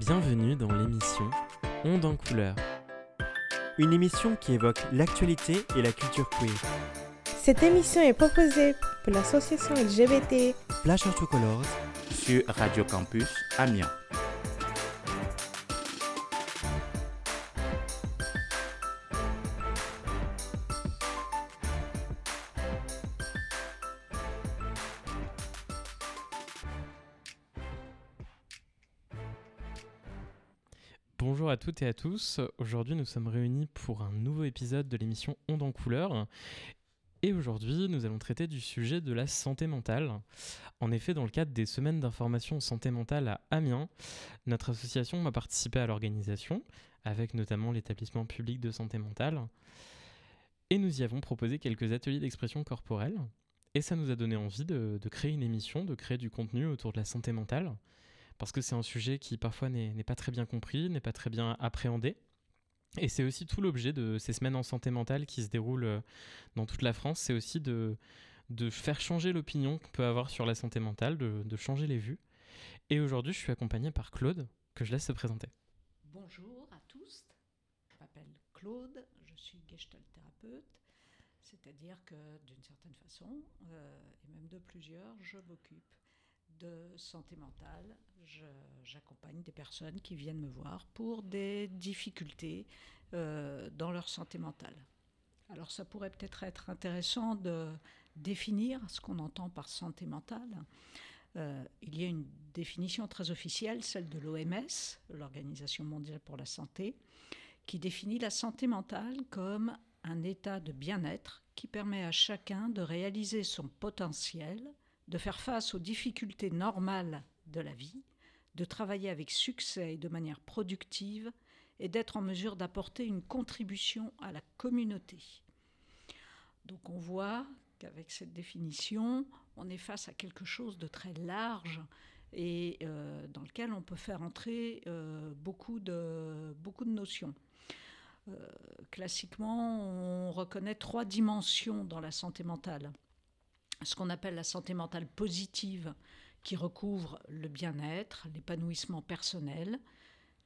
Bienvenue dans l'émission Onde en couleur. Une émission qui évoque l'actualité et la culture queer. Cette émission est proposée pour l'association LGBT Flash Colors sur Radio Campus Amiens. À tous. Aujourd'hui, nous sommes réunis pour un nouveau épisode de l'émission Onde en couleur. Et aujourd'hui, nous allons traiter du sujet de la santé mentale. En effet, dans le cadre des semaines d'information santé mentale à Amiens, notre association a participé à l'organisation, avec notamment l'établissement public de santé mentale. Et nous y avons proposé quelques ateliers d'expression corporelle. Et ça nous a donné envie de créer une émission, de créer du contenu autour de la santé mentale parce que c'est un sujet qui parfois n'est pas très bien compris, n'est pas très bien appréhendé. Et c'est aussi tout l'objet de ces semaines en santé mentale qui se déroulent euh, dans toute la France, c'est aussi de, faire changer l'opinion qu'on peut avoir sur la santé mentale, de, de changer les vues. Et aujourd'hui, je suis accompagné par Claude, que je laisse se présenter. Bonjour à tous, je m'appelle Claude, je suis gestalt thérapeute, c'est-à-dire que d'une certaine façon, euh, et même de plusieurs, je m'occupe de santé mentale. J'accompagne des personnes qui viennent me voir pour des difficultés euh, dans leur santé mentale. Alors ça pourrait peut-être être intéressant de définir ce qu'on entend par santé mentale. Euh, il y a une définition très officielle, celle de l'OMS, l'Organisation mondiale pour la santé, qui définit la santé mentale comme un état de bien-être qui permet à chacun de réaliser son potentiel de faire face aux difficultés normales de la vie, de travailler avec succès et de manière productive, et d'être en mesure d'apporter une contribution à la communauté. Donc on voit qu'avec cette définition, on est face à quelque chose de très large et euh, dans lequel on peut faire entrer euh, beaucoup, de, notions. Euh, classiquement, on reconnaît trois dimensions dans la santé mentale ce qu'on appelle la santé mentale positive, qui recouvre le bien-être, l'épanouissement personnel,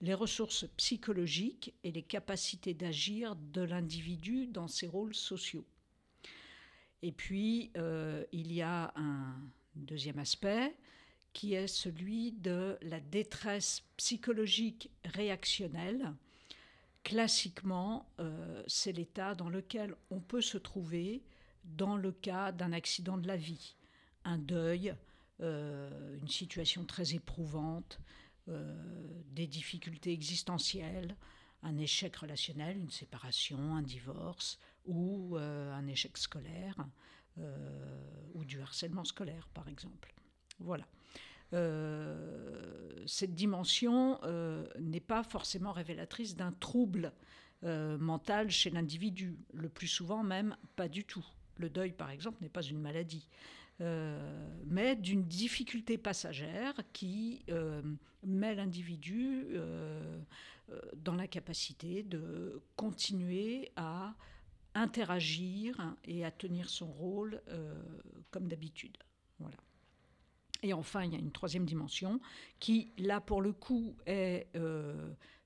les ressources psychologiques et les capacités d'agir de l'individu dans ses rôles sociaux. Et puis, euh, il y a un deuxième aspect qui est celui de la détresse psychologique réactionnelle. Classiquement, euh, c'est l'état dans lequel on peut se trouver dans le cas d'un accident de la vie, un deuil, euh, une situation très éprouvante, euh, des difficultés existentielles, un échec relationnel, une séparation, un divorce ou euh, un échec scolaire ou du harcèlement scolaire par exemple. Voilà. cette dimension n'est pas forcément révélatrice d'un trouble mental chez l'individu, le plus souvent même pas du tout. Le deuil, par exemple, n'est pas une maladie, euh, mais d'une difficulté passagère qui euh, met l'individu euh, dans la capacité de continuer à interagir et à tenir son rôle comme d'habitude. Voilà. Et enfin, il y a une troisième dimension qui, là, pour le coup, est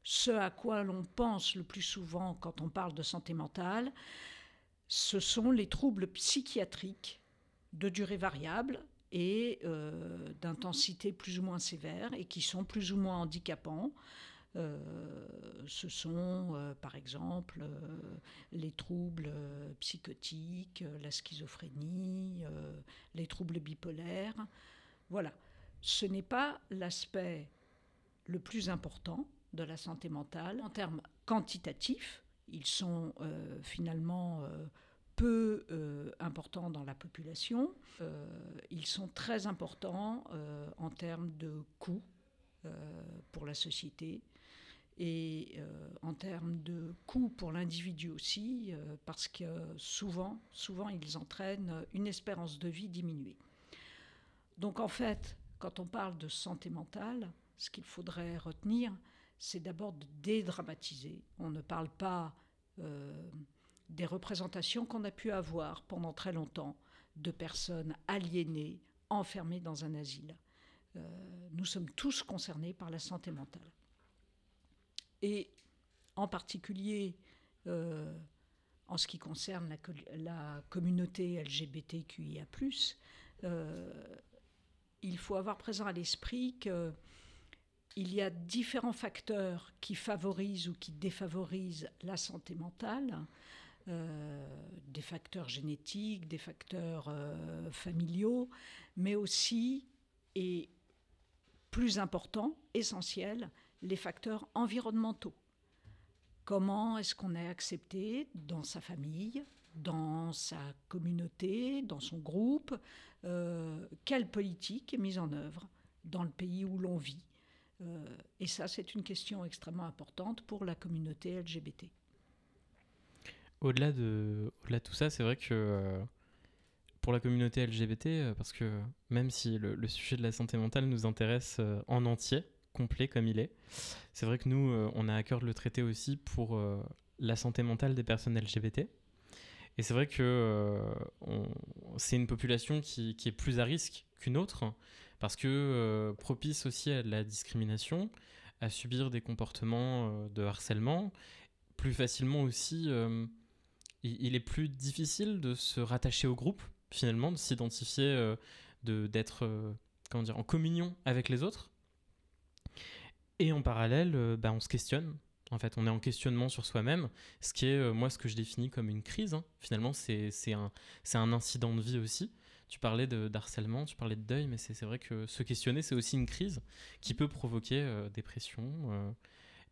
ce à quoi l'on pense le plus souvent quand on parle de santé mentale, ce sont les troubles psychiatriques de durée variable et euh, d'intensité plus ou moins sévère et qui sont plus ou moins handicapants. Euh, ce sont euh, par exemple les troubles psychotiques, la schizophrénie, les troubles bipolaires. Voilà. Ce n'est pas l'aspect le plus important de la santé mentale en termes quantitatifs, ils sont finalement peu euh, importants dans la population. ils sont très importants en termes de coûts pour la société et en termes de coûts pour l'individu aussi, parce que souvent, souvent, ils entraînent une espérance de vie diminuée. Donc en fait, quand on parle de santé mentale, ce qu'il faudrait retenir, c'est d'abord de dédramatiser. On ne parle pas euh, des représentations qu'on a pu avoir pendant très longtemps de personnes aliénées, enfermées dans un asile. Euh, nous sommes tous concernés par la santé mentale. et en particulier euh, en ce qui concerne la, communauté LGBTQIA, euh, il faut avoir présent à l'esprit qu'il y a différents facteurs qui favorisent ou qui défavorisent la santé mentale. Euh, des facteurs génétiques, des facteurs euh, familiaux, mais aussi, et plus important, essentiel, les facteurs environnementaux. Comment est-ce qu'on est accepté dans sa famille, dans sa communauté, dans son groupe? Euh, Quelle politique est mise en œuvre dans le pays où l'on vit? Et ça, c'est une question extrêmement importante pour la communauté LGBT au-delà de, tout ça, c'est vrai que euh, pour la communauté LGBT, euh, parce que même si le, sujet de la santé mentale nous intéresse euh, en entier, complet comme il est, c'est vrai que nous, on a à cœur de le traiter aussi pour la santé mentale des personnes LGBT. Et c'est vrai que c'est une population qui, est plus à risque qu'une autre, parce que propice aussi à la discrimination, à subir des comportements de harcèlement, plus facilement aussi il, est plus difficile de se rattacher au groupe, finalement, de s'identifier, euh, d'être euh, en communion avec les autres. Et en parallèle, euh, bah, on se questionne. En fait, on est en questionnement sur soi-même, ce qui est, moi, ce que je définis comme une crise. Hein. Finalement, c'est un, un incident de vie aussi. Tu parlais de harcèlement, tu parlais de deuil, mais c'est vrai que se questionner, c'est aussi une crise qui peut provoquer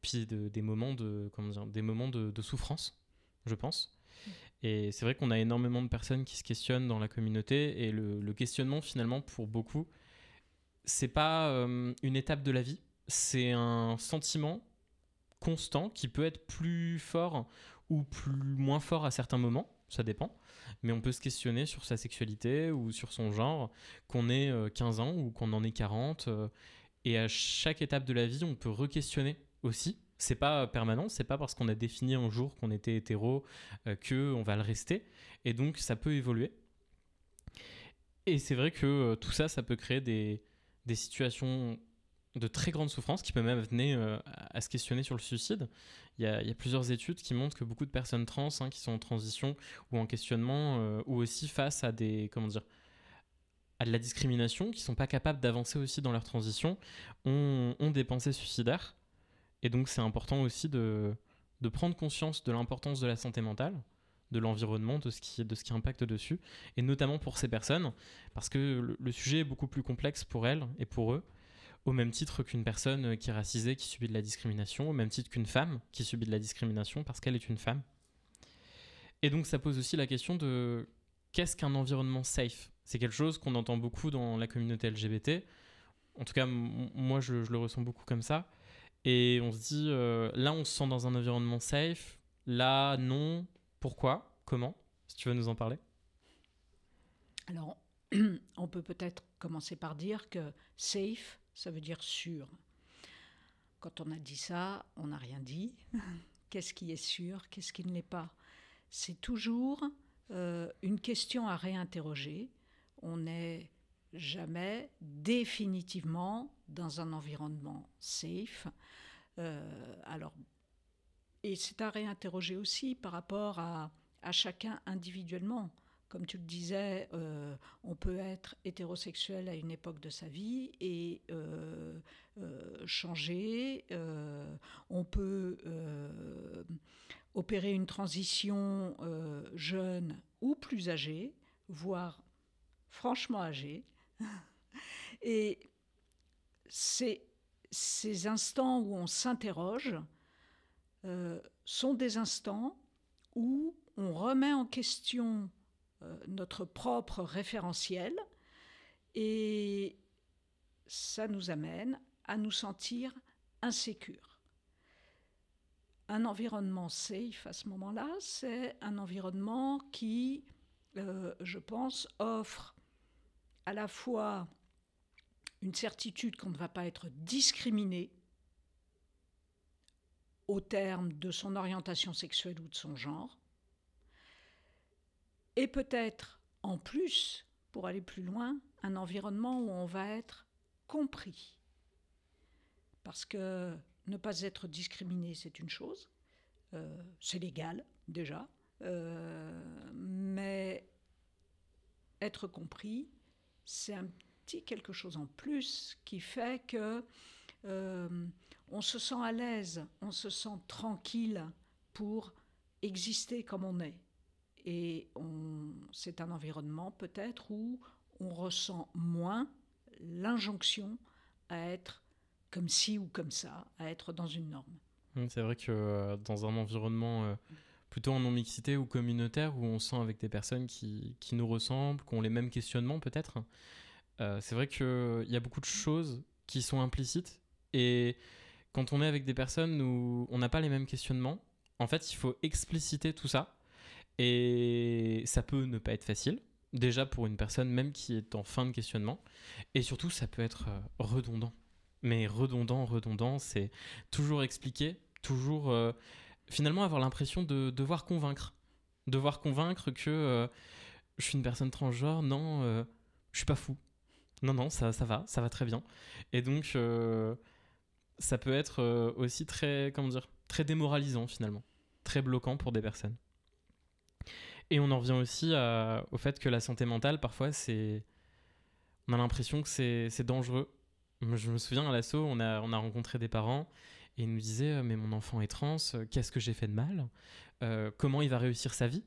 puis des moments de, comment dire, des moments de, de souffrance, je pense. Et c'est vrai qu'on a énormément de personnes qui se questionnent dans la communauté et le, questionnement finalement pour beaucoup, c'est pas euh, une étape de la vie, c'est un sentiment constant qui peut être plus fort ou plus moins fort à certains moments, ça dépend. Mais on peut se questionner sur sa sexualité ou sur son genre, qu'on ait 15 euh, ans ou qu'on en ait 40. Euh, et à chaque étape de la vie, on peut re-questionner aussi c'est pas permanent, c'est pas parce qu'on a défini un jour qu'on était hétéro euh, que on va le rester, et donc ça peut évoluer. Et c'est vrai que euh, tout ça, ça peut créer des, des, situations de très grande souffrance qui peuvent même amener euh, à se questionner sur le suicide. Il y, a, plusieurs études qui montrent que beaucoup de personnes trans hein, qui sont en transition ou en questionnement ou aussi face à des comment dire à de la discrimination, qui sont pas capables d'avancer aussi dans leur transition, ont des pensées suicidaires et donc c'est important aussi de, de, prendre conscience de l'importance de la santé mentale, de l'environnement, de, ce qui, de ce qui impacte dessus, et notamment pour ces personnes, parce que le, sujet est beaucoup plus complexe pour elles et pour eux, au même titre qu'une personne qui est racisée, qui subit de la discrimination, au même titre qu'une femme qui subit de la discrimination parce qu'elle est une femme. Et donc ça pose aussi la question de qu'est-ce qu'un environnement safe? C'est quelque chose qu'on entend beaucoup dans la communauté LGBT. En tout cas, moi, je, je, le ressens beaucoup comme ça. Et on se dit, euh, là, on se sent dans un environnement safe. Là, non. Pourquoi? Comment? Si tu veux nous en parler. Alors, on peut peut-être commencer par dire que safe, ça veut dire sûr. Quand on a dit ça, on n'a rien dit. Qu'est-ce qui est sûr? Qu'est-ce qui ne l'est pas? C'est toujours euh, une question à réinterroger. On n'est jamais définitivement dans un environnement safe. Euh, alors, et c'est à réinterroger aussi par rapport à, chacun individuellement. Comme tu le disais, euh, on peut être hétérosexuel à une époque de sa vie et euh, changer. on peut opérer une transition jeune ou plus âgé, voire franchement âgé. Et ces, ces instants où on s'interroge euh, sont des instants où on remet en question euh, notre propre référentiel et ça nous amène à nous sentir insécures. Un environnement safe à ce moment-là, c'est un environnement qui, euh, je pense, offre à la fois une certitude qu'on ne va pas être discriminé au terme de son orientation sexuelle ou de son genre, et peut-être en plus, pour aller plus loin, un environnement où on va être compris. Parce que ne pas être discriminé, c'est une chose. Euh, c'est légal, déjà. Euh, mais être compris, c'est un quelque chose en plus qui fait que euh, on se sent à l'aise, on se sent tranquille pour exister comme on est. Et c'est un environnement peut-être où on ressent moins l'injonction à être comme ci ou comme ça, à être dans une norme. Mmh, c'est vrai que euh, dans un environnement euh, plutôt en non-mixité ou communautaire, où on sent avec des personnes qui, qui nous ressemblent, qui ont les mêmes questionnements peut-être, euh, c'est vrai qu'il y a beaucoup de choses qui sont implicites. Et quand on est avec des personnes où on n'a pas les mêmes questionnements, en fait, il faut expliciter tout ça. Et ça peut ne pas être facile, déjà pour une personne même qui est en fin de questionnement. Et surtout, ça peut être redondant mais redondant, redondant, c'est toujours expliquer, toujours euh, finalement avoir l'impression de devoir convaincre. Devoir convaincre que euh, je suis une personne transgenre, non, euh, je suis pas fou. Non, non, ça, ça va, ça va très bien. Et donc, ça peut être aussi très, comment dire, très démoralisant finalement, très bloquant pour des personnes. Et on en revient aussi au fait que la santé mentale, parfois, c'est. On a l'impression que c'est dangereux je me souviens à l'assaut, on a, on a rencontré des parents et ils nous disaient euh, Mais mon enfant est trans, euh, qu'est-ce que j'ai fait de mal? Euh, Comment il va réussir sa vie?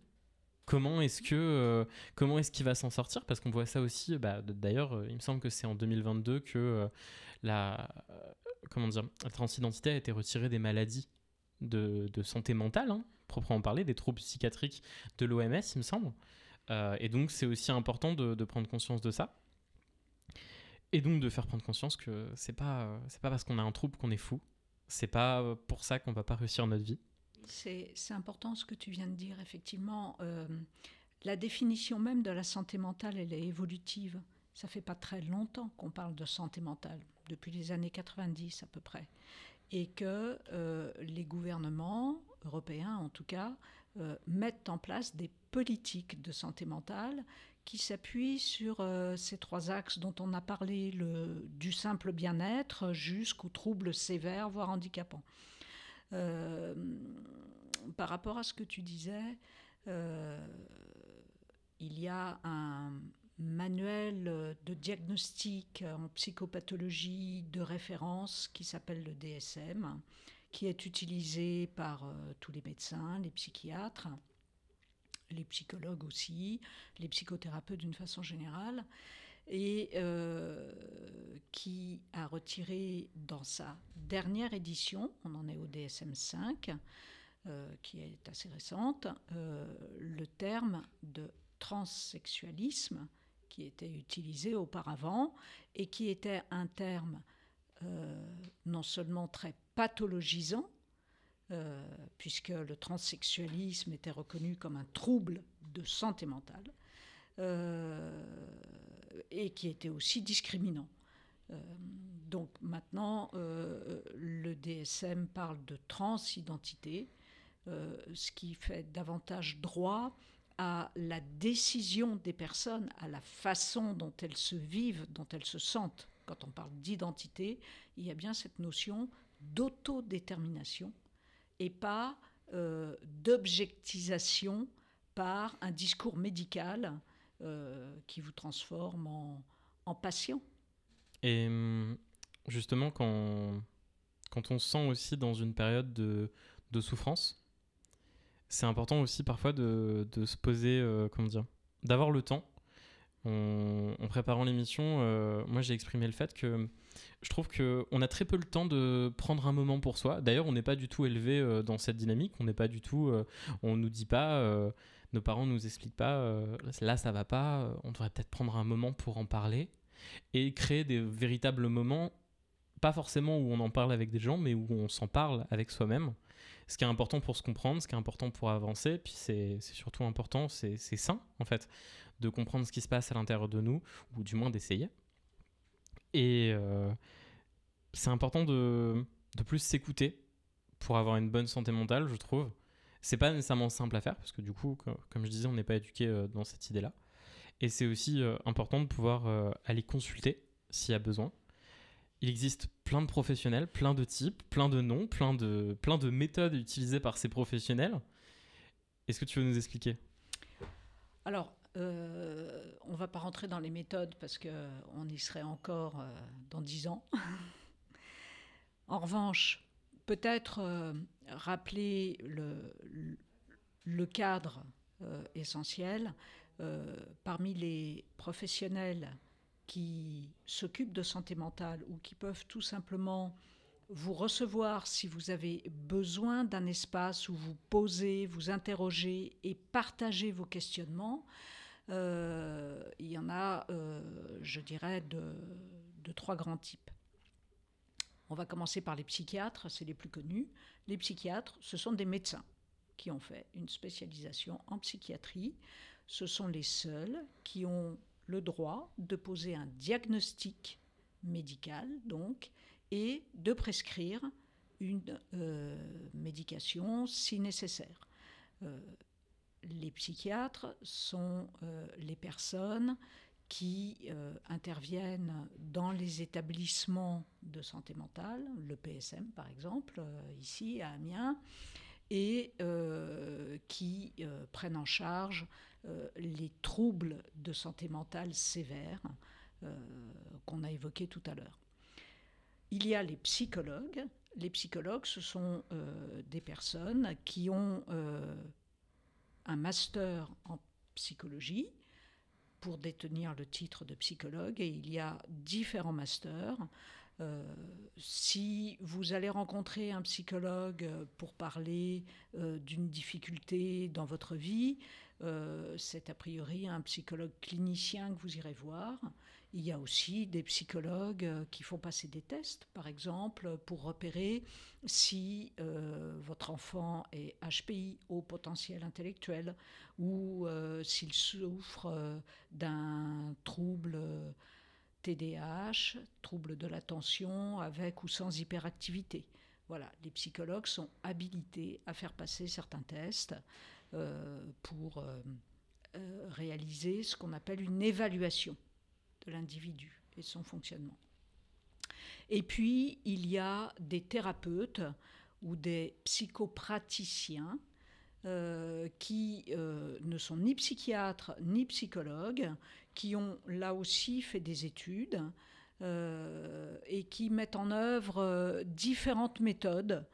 Comment est-ce que comment est-ce qu'il va s'en sortir? Parce qu'on voit ça aussi. Bah, D'ailleurs, il me semble que c'est en 2022 que la comment dire la transidentité a été retirée des maladies de, de santé mentale, hein, proprement parler, des troubles psychiatriques de l'OMS, il me semble. et donc, c'est aussi important de, de prendre conscience de ça. Et donc de faire prendre conscience que c'est pas c'est pas parce qu'on a un trouble qu'on est fou. C'est pas pour ça qu'on va pas réussir notre vie. C'est important ce que tu viens de dire. Effectivement, euh, la définition même de la santé mentale, elle est évolutive. Ça fait pas très longtemps qu'on parle de santé mentale, depuis les années 90 à peu près, et que euh, les gouvernements européens, en tout cas, euh, mettent en place des politiques de santé mentale qui s'appuie sur ces trois axes dont on a parlé, du simple bien-être jusqu'aux troubles sévères, voire handicapants. Euh, par rapport à ce que tu disais, euh, il y a un manuel de diagnostic en psychopathologie de référence qui s'appelle le DSM, qui est utilisé par tous les médecins, les psychiatres les psychologues aussi, les psychothérapeutes d'une façon générale, et euh, qui a retiré dans sa dernière édition, on en est au DSM 5, euh, qui est assez récente, euh, le terme de transsexualisme qui était utilisé auparavant et qui était un terme non seulement très pathologisant, puisque le transsexualisme était reconnu comme un trouble de santé mentale, et qui était aussi discriminant. Euh, donc maintenant, le DSM parle de transidentité, ce qui fait davantage droit à la décision des personnes, à la façon dont elles se vivent, dont elles se sentent. Quand on parle d'identité, il y a bien cette notion d'autodétermination et pas euh, d'objectisation par un discours médical euh, qui vous transforme en, en, patient. Et hum, justement, quand, quand on se sent aussi dans une période de, souffrance, c'est important aussi parfois de, de se poser, euh, comment dire, d'avoir le temps. En, préparant l'émission, moi j'ai exprimé le fait que je trouve qu'on a très peu le temps de prendre un moment pour soi. D'ailleurs, on n'est pas du tout élevé euh, dans cette dynamique. On n'est pas du tout. Euh, on nous dit pas. Euh, nos parents nous expliquent pas. là, ça va pas. on devrait peut-être prendre un moment pour en parler et créer des véritables moments. Pas forcément où on en parle avec des gens, mais où on s'en parle avec soi-même. Ce qui est important pour se comprendre, ce qui est important pour avancer, puis c'est surtout important, c'est sain en fait, de comprendre ce qui se passe à l'intérieur de nous, ou du moins d'essayer. Et euh, c'est important de, de plus s'écouter pour avoir une bonne santé mentale, je trouve. C'est pas nécessairement simple à faire, parce que du coup, comme je disais, on n'est pas éduqué euh, dans cette idée-là. Et c'est aussi euh, important de pouvoir aller consulter s'il y a besoin. il existe plein de professionnels, plein de types, plein de noms, plein de, plein de méthodes utilisées par ces professionnels. Est-ce que tu veux nous expliquer? Alors, euh, on ne va pas rentrer dans les méthodes parce qu'on y serait encore euh, dans dix ans. en revanche, peut-être euh, rappeler le, cadre essentiel. parmi les professionnels qui s'occupent de santé mentale ou qui peuvent tout simplement vous recevoir si vous avez besoin d'un espace où vous posez, vous interrogez et partagez vos questionnements. Euh, il y en a, euh, je dirais, de, de, trois grands types. On va commencer par les psychiatres, c'est les plus connus. Les psychiatres, ce sont des médecins qui ont fait une spécialisation en psychiatrie. Ce sont les seuls qui ont le droit de poser un diagnostic médical, donc, et de prescrire une euh, médication si nécessaire. Euh, les psychiatres sont euh, les personnes qui interviennent dans les établissements de santé mentale, le PSM par exemple, ici à Amiens, et qui prennent en charge euh, les troubles de santé mentale sévères euh, qu'on a évoqués tout à l'heure. Il y a les psychologues. Les psychologues, ce sont euh, des personnes qui ont un master en psychologie pour détenir le titre de psychologue et il y a différents masters. si vous allez rencontrer un psychologue pour parler d'une difficulté dans votre vie, euh, c'est a priori un psychologue clinicien que vous irez voir. Il y a aussi des psychologues euh, qui font passer des tests, par exemple, pour repérer si euh, votre enfant est HPI, au potentiel intellectuel, ou s'il souffre d'un trouble TDAH, trouble de l'attention avec ou sans hyperactivité. Voilà, les psychologues sont habilités à faire passer certains tests. Euh, pour euh, euh, réaliser ce qu'on appelle une évaluation de l'individu et son fonctionnement. Et puis, il y a des thérapeutes ou des psychopraticiens qui ne sont ni psychiatres ni psychologues, qui ont là aussi fait des études et qui mettent en œuvre différentes méthodes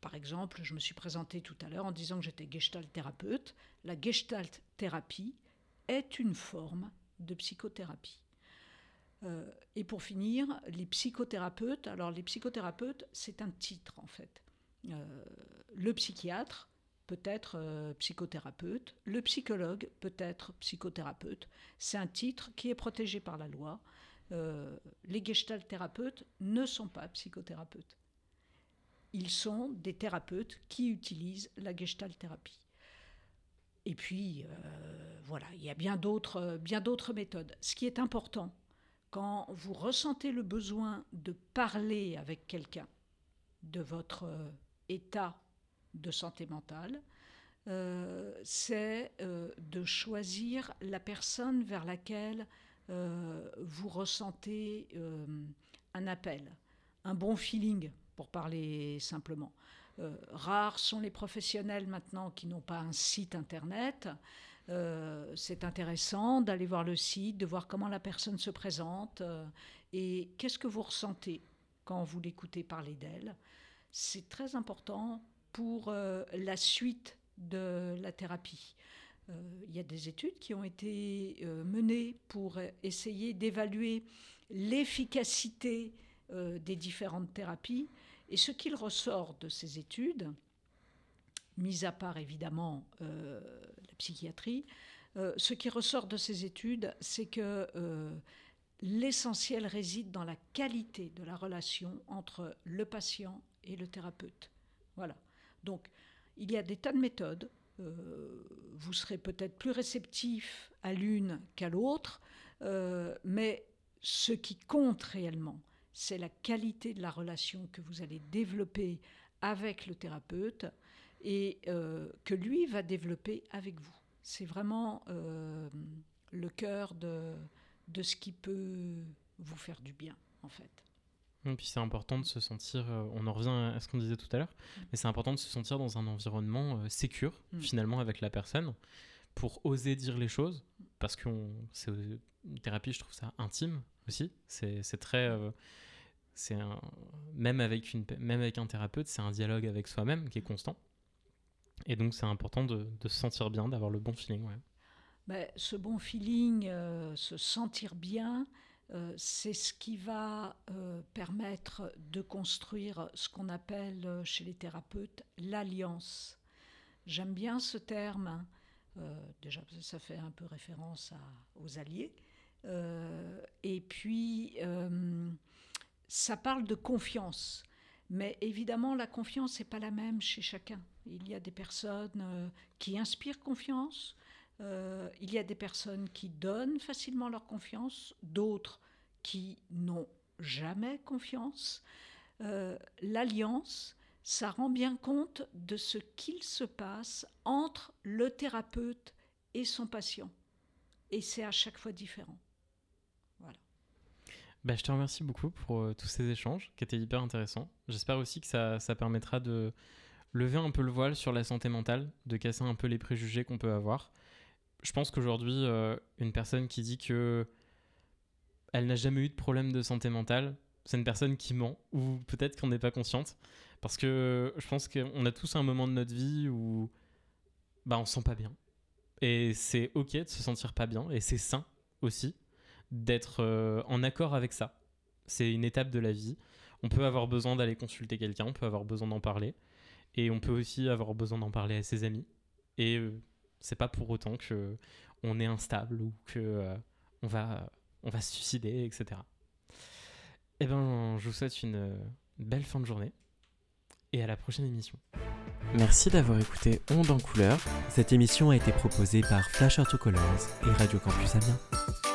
par exemple, je me suis présentée tout à l'heure en disant que j'étais gestalt thérapeute. La gestalt thérapie est une forme de psychothérapie. Euh, et pour finir, les psychothérapeutes. Alors, les psychothérapeutes, c'est un titre en fait. Euh, le psychiatre peut être euh, psychothérapeute, le psychologue peut être psychothérapeute. C'est un titre qui est protégé par la loi. les gestalt thérapeutes ne sont pas psychothérapeutes ils sont des thérapeutes qui utilisent la gestalt thérapie. Et puis, euh, voilà, il y a bien d'autres, bien d'autres méthodes. Ce qui est important, quand vous ressentez le besoin de parler avec quelqu'un de votre euh, état de santé mentale, euh, c'est de choisir la personne vers laquelle vous ressentez un appel, un bon feeling parler simplement. Euh, rares sont les professionnels maintenant qui n'ont pas un site internet. Euh, c'est intéressant d'aller voir le site, de voir comment la personne se présente euh, et qu'est-ce que vous ressentez quand vous l'écoutez parler d'elle. C'est très important pour la suite de la thérapie. Il y a des études qui ont été menées pour essayer d'évaluer l'efficacité des différentes thérapies et ce qu'il ressort de ces études, mis à part évidemment euh, la psychiatrie, euh, ce qui ressort de ces études, c'est que euh, l'essentiel réside dans la qualité de la relation entre le patient et le thérapeute. Voilà. Donc, il y a des tas de méthodes. vous serez peut-être plus réceptif à l'une qu'à l'autre, mais ce qui compte réellement, c'est la qualité de la relation que vous allez développer avec le thérapeute et euh, que lui va développer avec vous. C'est vraiment euh, le cœur de, de ce qui peut vous faire du bien, en fait. Et puis c'est important de se sentir, euh, on en revient à ce qu'on disait tout à l'heure, mais c'est important de se sentir dans un environnement euh, sécure, Mm. finalement, avec la personne, pour oser dire les choses, parce que c'est une thérapie, je trouve ça intime C'est très. euh, c'est même, avec une, même avec un thérapeute, c'est un dialogue avec soi-même qui est constant. Et donc c'est important de, se sentir bien, d'avoir le bon feeling. ouais. Ben, ce bon feeling, euh, se sentir bien, euh, c'est ce qui va permettre de construire ce qu'on appelle chez les thérapeutes l'alliance. J'aime bien ce terme, hein. Déjà ça fait un peu référence aux alliés. Euh, et puis, euh, ça parle de confiance. Mais évidemment, la confiance n'est pas la même chez chacun. Il y a des personnes euh, qui inspirent confiance, il y a des personnes qui donnent facilement leur confiance, d'autres qui n'ont jamais confiance. L'alliance, ça rend bien compte de ce qu'il se passe entre le thérapeute et son patient. Et c'est à chaque fois différent. Bah, je te remercie beaucoup pour euh, tous ces échanges qui étaient hyper intéressants. J'espère aussi que ça, ça permettra de lever un peu le voile sur la santé mentale, de casser un peu les préjugés qu'on peut avoir. Je pense qu'aujourd'hui, euh, une personne qui dit que elle n'a jamais eu de problème de santé mentale, c'est une personne qui ment ou peut-être qu'on n'est pas consciente. Parce que je pense qu'on a tous un moment de notre vie où bah, on se sent pas bien. Et c'est ok de se sentir pas bien et c'est sain aussi d'être euh, en accord avec ça. C'est une étape de la vie. On peut avoir besoin d'aller consulter quelqu'un, on peut avoir besoin d'en parler. Et on peut aussi avoir besoin d'en parler à ses amis. Et euh, c'est pas pour autant que on est instable ou que euh, on, va, on va se suicider, etc. Eh ben, je vous souhaite une euh, belle fin de journée et à la prochaine émission. Merci d'avoir écouté Onde en couleur. Cette émission a été proposée par Flash Colors et Radio Campus Amiens.